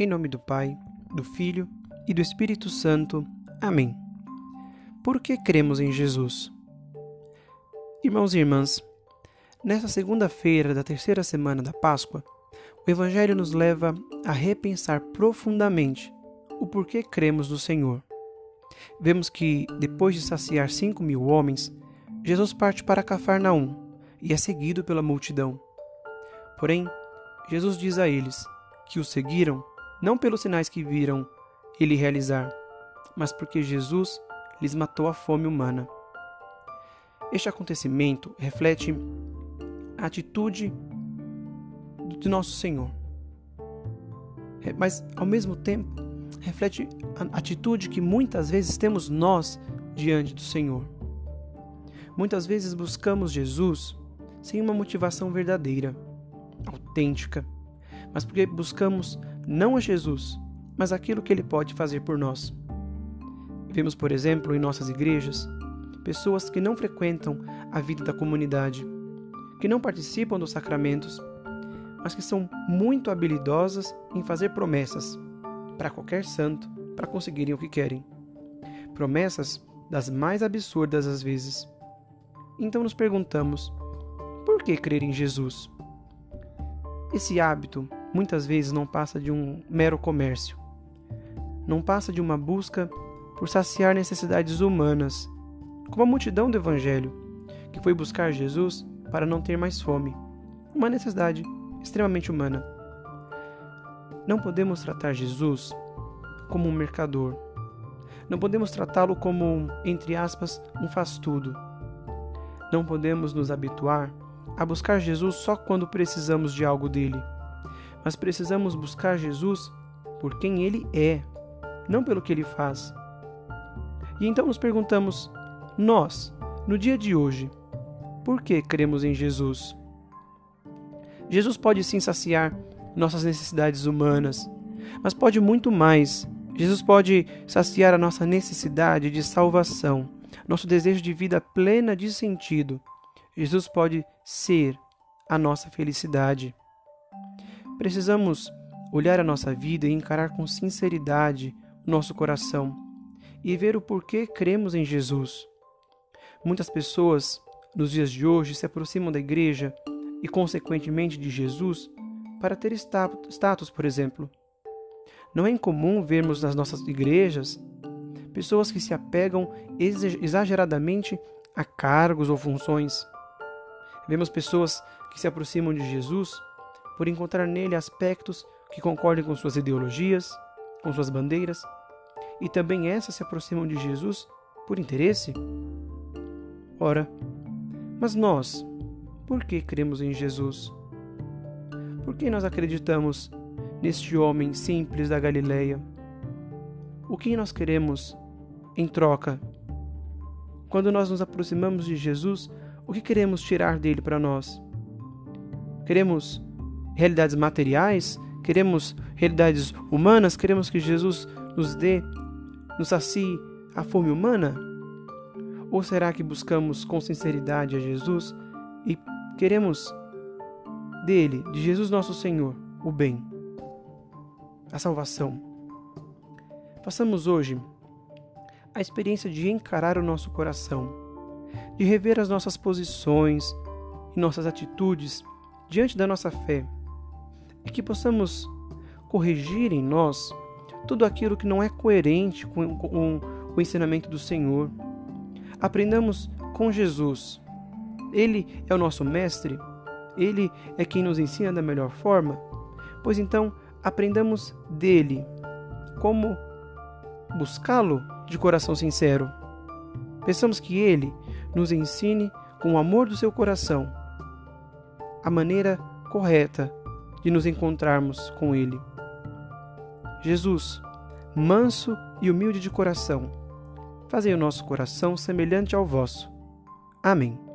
Em nome do Pai, do Filho e do Espírito Santo. Amém. Por que cremos em Jesus? Irmãos e irmãs, nesta segunda-feira da terceira semana da Páscoa, o Evangelho nos leva a repensar profundamente o porquê cremos no Senhor. Vemos que, depois de saciar cinco mil homens, Jesus parte para Cafarnaum e é seguido pela multidão. Porém, Jesus diz a eles que o seguiram não pelos sinais que viram ele realizar, mas porque Jesus lhes matou a fome humana. Este acontecimento reflete a atitude de nosso Senhor, mas ao mesmo tempo reflete a atitude que muitas vezes temos nós diante do Senhor. Muitas vezes buscamos Jesus sem uma motivação verdadeira, autêntica, mas porque buscamos não a Jesus, mas aquilo que ele pode fazer por nós. Vemos, por exemplo, em nossas igrejas, pessoas que não frequentam a vida da comunidade, que não participam dos sacramentos, mas que são muito habilidosas em fazer promessas para qualquer santo para conseguirem o que querem. Promessas das mais absurdas às vezes. Então nos perguntamos: por que crer em Jesus? Esse hábito muitas vezes não passa de um mero comércio. Não passa de uma busca por saciar necessidades humanas, como a multidão do Evangelho, que foi buscar Jesus para não ter mais fome. Uma necessidade extremamente humana. Não podemos tratar Jesus como um mercador. Não podemos tratá-lo como, entre aspas, um faz-tudo. Não podemos nos habituar a buscar Jesus só quando precisamos de algo dele mas precisamos buscar Jesus por quem ele é, não pelo que ele faz. E então nos perguntamos: nós, no dia de hoje, por que cremos em Jesus? Jesus pode sim saciar nossas necessidades humanas, mas pode muito mais. Jesus pode saciar a nossa necessidade de salvação, nosso desejo de vida plena de sentido. Jesus pode ser a nossa felicidade. Precisamos olhar a nossa vida e encarar com sinceridade o nosso coração e ver o porquê cremos em Jesus. Muitas pessoas, nos dias de hoje, se aproximam da igreja e, consequentemente, de Jesus para ter status, por exemplo. Não é incomum vermos nas nossas igrejas pessoas que se apegam exageradamente a cargos ou funções. Vemos pessoas que se aproximam de Jesus por encontrar nele aspectos que concordem com suas ideologias, com suas bandeiras, e também essas se aproximam de Jesus por interesse? Ora, mas nós, por que cremos em Jesus? Por que nós acreditamos neste homem simples da Galileia? O que nós queremos em troca? Quando nós nos aproximamos de Jesus, o que queremos tirar dele para nós? Queremos realidades materiais, queremos realidades humanas, queremos que Jesus nos dê, nos sacie a fome humana? Ou será que buscamos com sinceridade a Jesus e queremos dele, de Jesus nosso Senhor, o bem, a salvação? Façamos hoje a experiência de encarar o nosso coração, de rever as nossas posições e nossas atitudes diante da nossa fé e que possamos corrigir em nós tudo aquilo que não é coerente com, com o ensinamento do Senhor. Aprendamos com Jesus. Ele é o nosso mestre, ele é quem nos ensina da melhor forma. Pois então, aprendamos dele como buscá-lo de coração sincero. Pensamos que ele nos ensine com o amor do seu coração a maneira correta de nos encontrarmos com Ele. Jesus, manso e humilde de coração, fazei o nosso coração semelhante ao vosso. Amém.